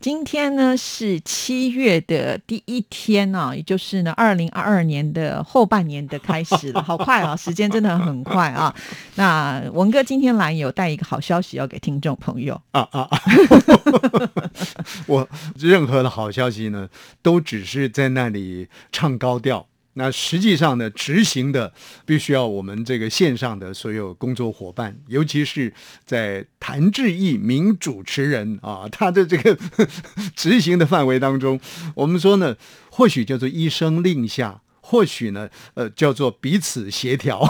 今天呢是七月的第一天啊，也就是呢二零二二年的后半年的开始了，好快啊，时间真的很快啊。那文哥今天来有带一个好消息要给听众朋友啊啊！我任何的好消息呢，都只是在那里唱高调。那实际上呢，执行的必须要我们这个线上的所有工作伙伴，尤其是在谭志毅名主持人啊，他的这个 执行的范围当中，我们说呢，或许叫做一声令下。或许呢，呃，叫做彼此协调。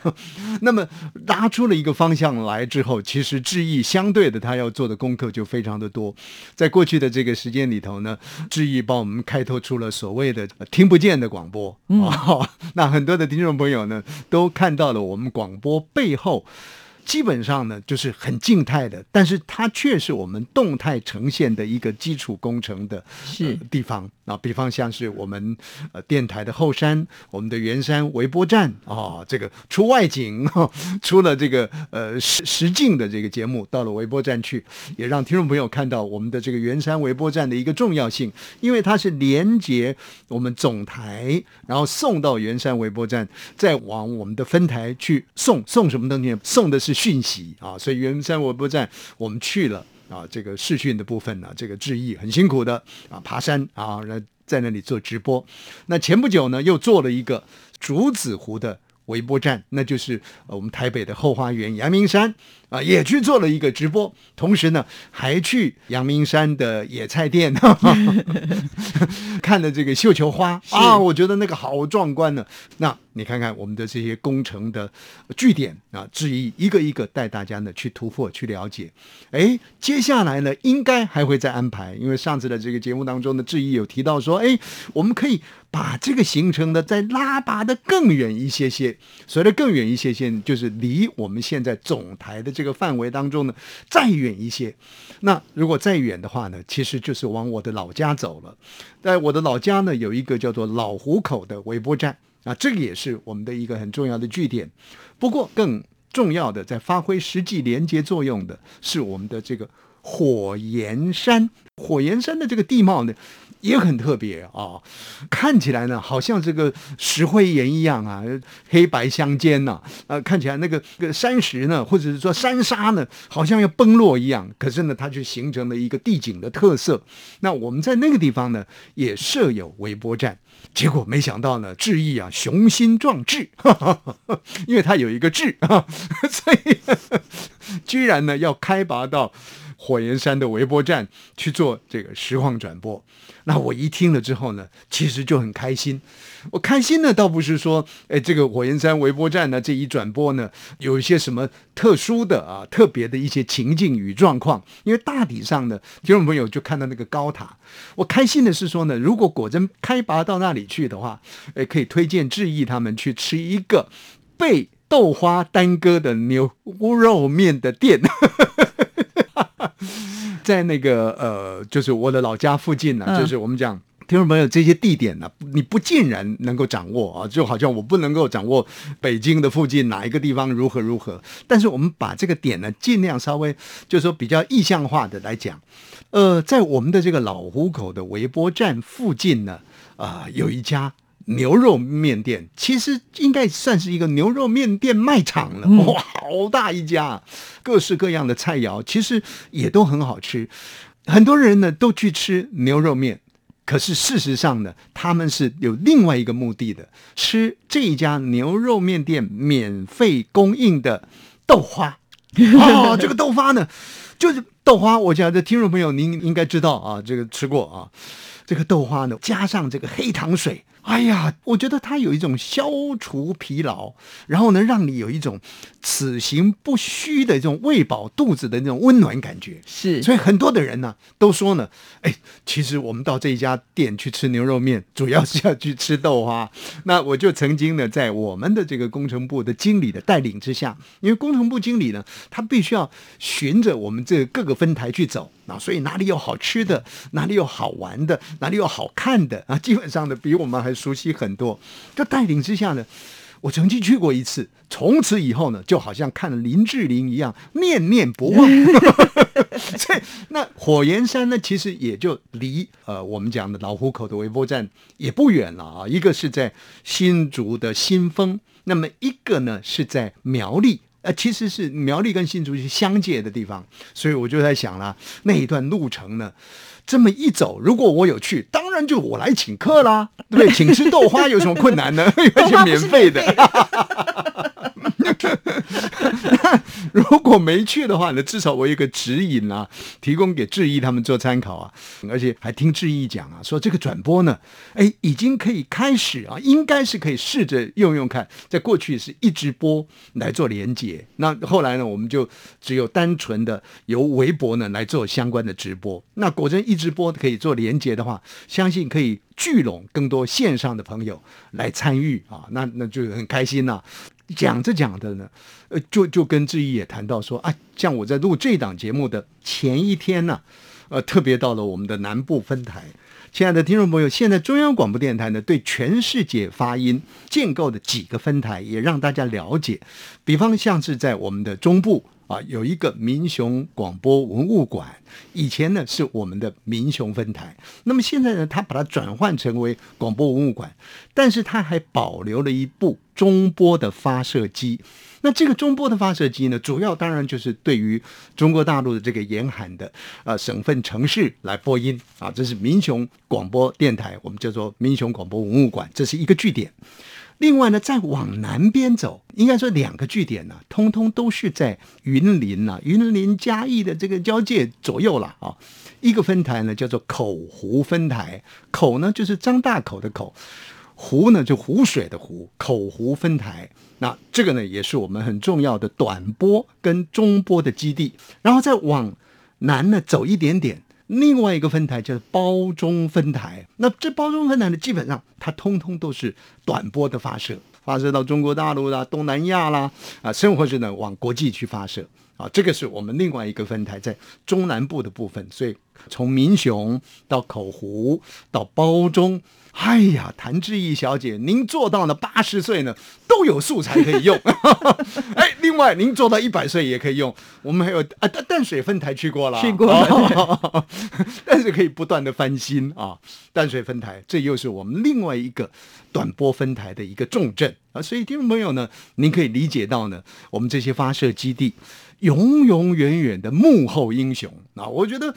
那么拉出了一个方向来之后，其实志毅相对的，他要做的功课就非常的多。在过去的这个时间里头呢，志毅帮我们开拓出了所谓的听不见的广播 哦。那很多的听众朋友呢，都看到了我们广播背后。基本上呢，就是很静态的，但是它却是我们动态呈现的一个基础工程的是地方啊。比方像是我们呃电台的后山，我们的圆山微波站啊，这个出外景，出了这个呃实实境的这个节目，到了微波站去，也让听众朋友看到我们的这个圆山微波站的一个重要性，因为它是连接我们总台，然后送到圆山微波站，再往我们的分台去送送什么东西？送的是。讯息啊，所以圆山微波站我们去了啊，这个视讯的部分呢，这个致意很辛苦的啊，爬山啊，那在那里做直播。那前不久呢，又做了一个竹子湖的微波站，那就是我们台北的后花园阳明山。啊，也去做了一个直播，同时呢，还去阳明山的野菜店 看了这个绣球花啊，我觉得那个好壮观呢。那你看看我们的这些工程的据点啊，质疑一个一个带大家呢去突破、去了解。哎，接下来呢，应该还会再安排，因为上次的这个节目当中呢质疑有提到说，哎，我们可以把这个行程呢再拉拔的更远一些些。所谓的更远一些些，就是离我们现在总台的。这个范围当中呢，再远一些。那如果再远的话呢，其实就是往我的老家走了。在我的老家呢，有一个叫做老湖口的微波站啊，这个也是我们的一个很重要的据点。不过更重要的，在发挥实际连接作用的是我们的这个火焰山。火焰山的这个地貌呢？也很特别啊，看起来呢，好像这个石灰岩一样啊，黑白相间呐，呃，看起来那个个山石呢，或者是说山沙呢，好像要崩落一样。可是呢，它却形成了一个地景的特色。那我们在那个地方呢，也设有微波站，结果没想到呢，志毅啊，雄心壮志，因为他有一个志啊，所以居然呢要开拔到。火焰山的微波站去做这个实况转播，那我一听了之后呢，其实就很开心。我开心呢，倒不是说，哎，这个火焰山微波站呢这一转播呢，有一些什么特殊的啊、特别的一些情境与状况。因为大体上呢，听众朋友就看到那个高塔。我开心的是说呢，如果果真开拔到那里去的话，哎，可以推荐志毅他们去吃一个被豆花耽搁的牛肉面的店。在那个呃，就是我的老家附近呢，就是我们讲听众朋友这些地点呢，你不尽然能够掌握啊，就好像我不能够掌握北京的附近哪一个地方如何如何，但是我们把这个点呢，尽量稍微就是说比较意象化的来讲，呃，在我们的这个老湖口的微波站附近呢，啊，有一家。牛肉面店其实应该算是一个牛肉面店卖场了，哇，好大一家，各式各样的菜肴，其实也都很好吃。很多人呢都去吃牛肉面，可是事实上呢，他们是有另外一个目的的，吃这一家牛肉面店免费供应的豆花。哦，这个豆花呢？就是豆花，我讲的听众朋友您应该知道啊，这个吃过啊。这个豆花呢，加上这个黑糖水，哎呀，我觉得它有一种消除疲劳，然后呢，让你有一种此行不虚的这种喂饱肚子的那种温暖感觉。是，所以很多的人呢都说呢，哎，其实我们到这一家店去吃牛肉面，主要是要去吃豆花。那我就曾经呢，在我们的这个工程部的经理的带领之下，因为工程部经理呢，他必须要循着我们这各个分台去走。那所以哪里有好吃的，哪里有好玩的，哪里有好看的啊？基本上呢，比我们还熟悉很多。就带领之下呢，我曾经去过一次，从此以后呢，就好像看了林志玲一样，念念不忘。所以那火焰山呢，其实也就离呃我们讲的老虎口的微波站也不远了啊。一个是在新竹的新丰，那么一个呢是在苗栗。呃，其实是苗栗跟新竹是相界的地方，所以我就在想啦，那一段路程呢，这么一走，如果我有去，当然就我来请客啦，对不对？请吃豆花有什么困难呢？而且免费的。如果没去的话呢，至少我有个指引啊，提供给志毅他们做参考啊，而且还听志毅讲啊，说这个转播呢，哎，已经可以开始啊，应该是可以试着用用看。在过去是一直播来做连接，那后来呢，我们就只有单纯的由微博呢来做相关的直播。那果真一直播可以做连接的话，相信可以聚拢更多线上的朋友来参与啊，那那就很开心呐。讲着讲着呢，呃，就就跟志毅也谈到说啊，像我在录这档节目的前一天呢，呃，特别到了我们的南部分台，亲爱的听众朋友，现在中央广播电台呢，对全世界发音建构的几个分台，也让大家了解，比方像是在我们的中部。啊，有一个民雄广播文物馆，以前呢是我们的民雄分台，那么现在呢，它把它转换成为广播文物馆，但是它还保留了一部中波的发射机。那这个中波的发射机呢，主要当然就是对于中国大陆的这个沿海的呃省份城市来播音啊，这是民雄广播电台，我们叫做民雄广播文物馆，这是一个据点。另外呢，再往南边走，应该说两个据点呢，通通都是在云林呐，云林嘉义的这个交界左右了啊。一个分台呢叫做口湖分台，口呢就是张大口的口，湖呢就湖水的湖，口湖分台。那这个呢也是我们很重要的短波跟中波的基地。然后再往南呢走一点点。另外一个分台叫做包中分台，那这包中分台呢，基本上它通通都是短波的发射，发射到中国大陆啦、东南亚啦，啊，甚或是呢往国际去发射，啊，这个是我们另外一个分台在中南部的部分，所以从民雄到口湖到包中。哎呀，谭志毅小姐，您做到了八十岁呢，都有素材可以用。哎，另外您做到一百岁也可以用。我们还有啊，淡淡水分台去过了，去过了，但是可以不断的翻新啊。淡水分台，这又是我们另外一个短波分台的一个重镇啊。所以听众朋友呢，您可以理解到呢，我们这些发射基地永永远远的幕后英雄啊，我觉得。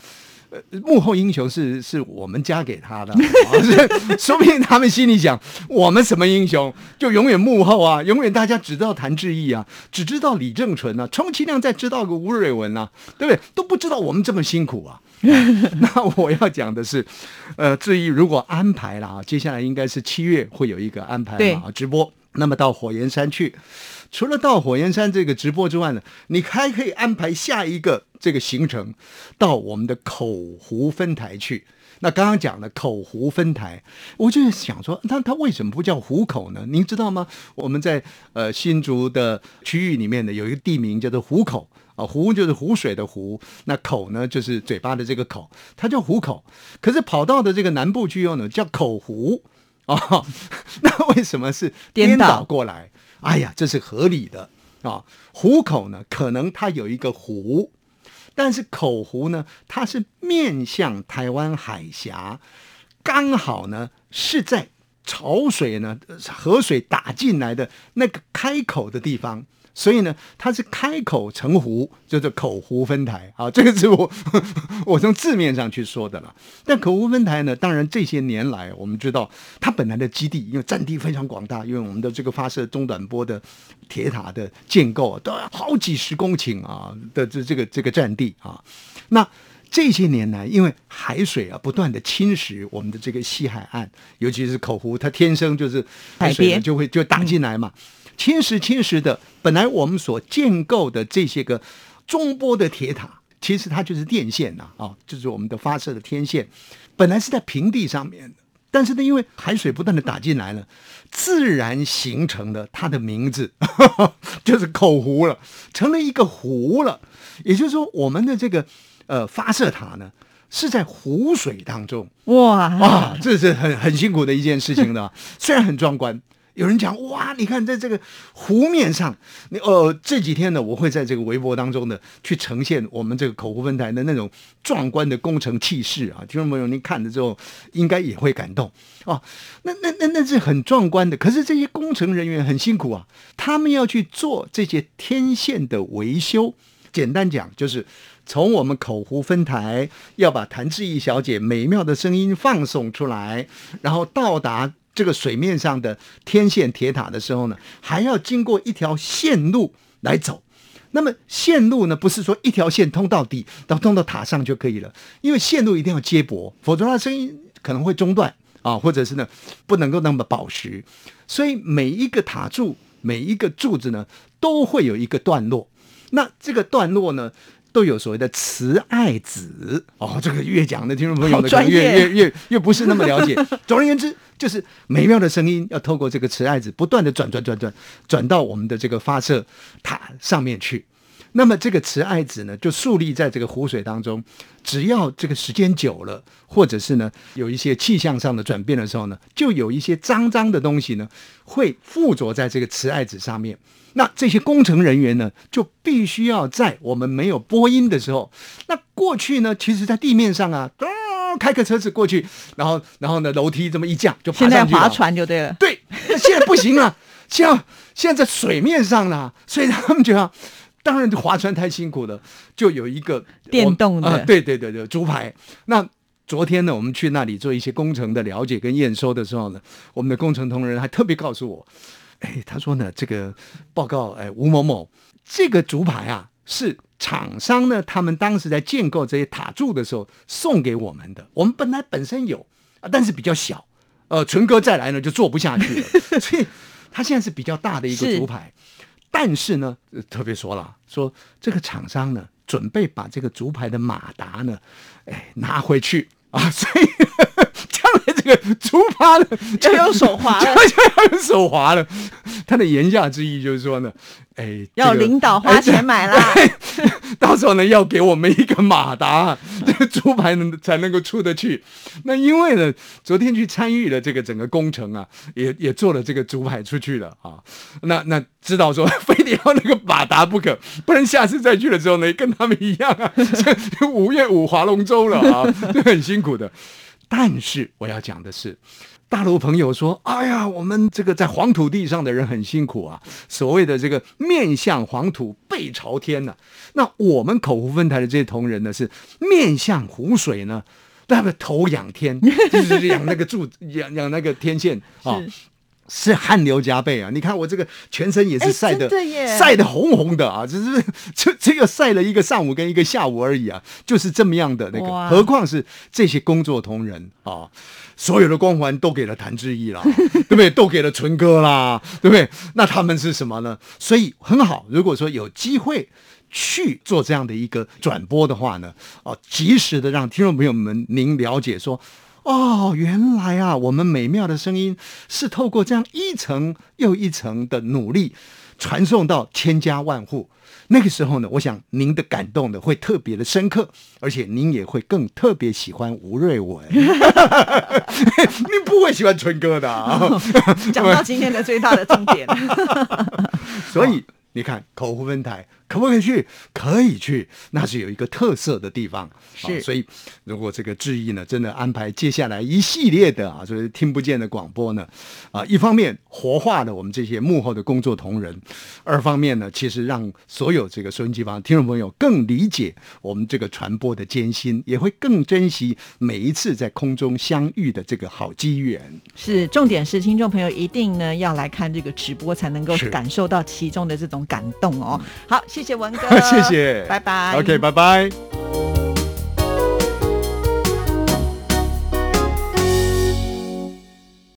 呃，幕后英雄是是我们加给他的，说不定他们心里想，我们什么英雄，就永远幕后啊，永远大家只知道谭志毅啊，只知道李正淳啊，充其量再知道个吴瑞文啊，对不对？都不知道我们这么辛苦啊。那我要讲的是，呃，至于如果安排了啊，接下来应该是七月会有一个安排啊直播，那么到火焰山去。除了到火焰山这个直播之外呢，你还可以安排下一个这个行程，到我们的口湖分台去。那刚刚讲的口湖分台，我就想说，那它为什么不叫湖口呢？您知道吗？我们在呃新竹的区域里面呢，有一个地名叫做湖口啊，湖就是湖水的湖，那口呢就是嘴巴的这个口，它叫湖口。可是跑到的这个南部去用呢，叫口湖啊，那为什么是颠倒过来？哎呀，这是合理的啊！湖口呢，可能它有一个湖，但是口湖呢，它是面向台湾海峡，刚好呢是在潮水呢，河水打进来的那个开口的地方。所以呢，它是开口成湖，就是口湖分台啊。这个是我 我从字面上去说的了。但口湖分台呢，当然这些年来，我们知道它本来的基地，因为占地非常广大，因为我们的这个发射中短波的铁塔的建构都要好几十公顷啊的这这个这个占地啊。那这些年来，因为海水啊不断的侵蚀我们的这个西海岸，尤其是口湖，它天生就是海水就会就打进来嘛。侵蚀侵蚀的，本来我们所建构的这些个中波的铁塔，其实它就是电线呐，啊，就是我们的发射的天线，本来是在平地上面的，但是呢，因为海水不断的打进来了，自然形成了它的名字，就是口湖了，成了一个湖了。也就是说，我们的这个呃发射塔呢，是在湖水当中，哇哇，这是很很辛苦的一件事情的，虽然很壮观。有人讲哇，你看在这个湖面上，你呃这几天呢，我会在这个微博当中呢去呈现我们这个口湖分台的那种壮观的工程气势啊，听众朋友您看了之后应该也会感动哦。那那那那是很壮观的，可是这些工程人员很辛苦啊，他们要去做这些天线的维修。简单讲，就是从我们口湖分台要把谭志毅小姐美妙的声音放送出来，然后到达。这个水面上的天线铁塔的时候呢，还要经过一条线路来走。那么线路呢，不是说一条线通到底，到通到塔上就可以了，因为线路一定要接驳，否则它声音可能会中断啊，或者是呢不能够那么保持。所以每一个塔柱、每一个柱子呢，都会有一个段落。那这个段落呢？都有所谓的慈爱子哦，这个越讲的听众朋友呢，越越越越不是那么了解。总而言之，就是美妙的声音要透过这个慈爱子，不断的转转转转转到我们的这个发射塔上面去。那么这个慈爱子呢，就竖立在这个湖水当中。只要这个时间久了，或者是呢有一些气象上的转变的时候呢，就有一些脏脏的东西呢会附着在这个慈爱子上面。那这些工程人员呢，就必须要在我们没有播音的时候，那过去呢，其实在地面上啊，开个车子过去，然后然后呢楼梯这么一降就爬上去划船就对了。对，那现在不行了，现在现在在水面上了，所以他们就要。当然，划船太辛苦了，就有一个电动的，对对对对，竹排。那昨天呢，我们去那里做一些工程的了解跟验收的时候呢，我们的工程同仁还特别告诉我，哎，他说呢，这个报告，哎，吴某某，这个竹排啊，是厂商呢，他们当时在建构这些塔柱的时候送给我们的，我们本来本身有啊，但是比较小，呃，纯哥再来呢就做不下去了，所以他现在是比较大的一个竹排。但是呢，特别说了，说这个厂商呢，准备把这个竹排的马达呢，哎，拿回去啊，所以将来这个竹排呢，就用手滑了，就要用手滑了。他的言下之意就是说呢，哎，要领导花钱买啦。到时候呢，要给我们一个马达，这个竹排能才能够出得去。那因为呢，昨天去参与了这个整个工程啊，也也做了这个竹排出去了啊。那那知道说，非得要那个马达不可，不然下次再去的时候呢，跟他们一样啊，五月五划龙舟了啊，就很辛苦的。但是我要讲的是。大陆朋友说：“哎呀，我们这个在黄土地上的人很辛苦啊。所谓的这个面向黄土背朝天呢，那我们口湖分台的这些同仁呢，是面向湖水呢，那么头仰天，就是仰那个柱，仰仰那个天线啊。”是汗流浃背啊！你看我这个全身也是晒的，晒的红红的啊！只是 这这个晒了一个上午跟一个下午而已啊，就是这么样的那个。何况是这些工作同仁啊，所有的光环都给了谭志毅啦，对不对？都给了纯哥啦，对不对？那他们是什么呢？所以很好，如果说有机会去做这样的一个转播的话呢，哦，及时的让听众朋友们您了解说。哦，原来啊，我们美妙的声音是透过这样一层又一层的努力，传送到千家万户。那个时候呢，我想您的感动呢会特别的深刻，而且您也会更特别喜欢吴瑞文。你不会喜欢春哥的啊？讲到今天的最大的重点。所以你看，口湖分台可不可以去？可以去，那是有一个特色的地方。是所以如果这个志毅呢，真的安排接下来一系列的啊，就是听不见的广播呢，啊，一方面活化了我们这些幕后的工作同仁，二方面呢，其实让所有这个收音机旁听众朋友更理解我们这个传播的艰辛，也会更珍惜每一次在空中相遇的这个好机缘。是，重点是听众朋友一定呢要来看这个直播，才能够感受到其中的这种感动哦。好，谢谢文哥。谢谢。拜拜。Ok 拜拜。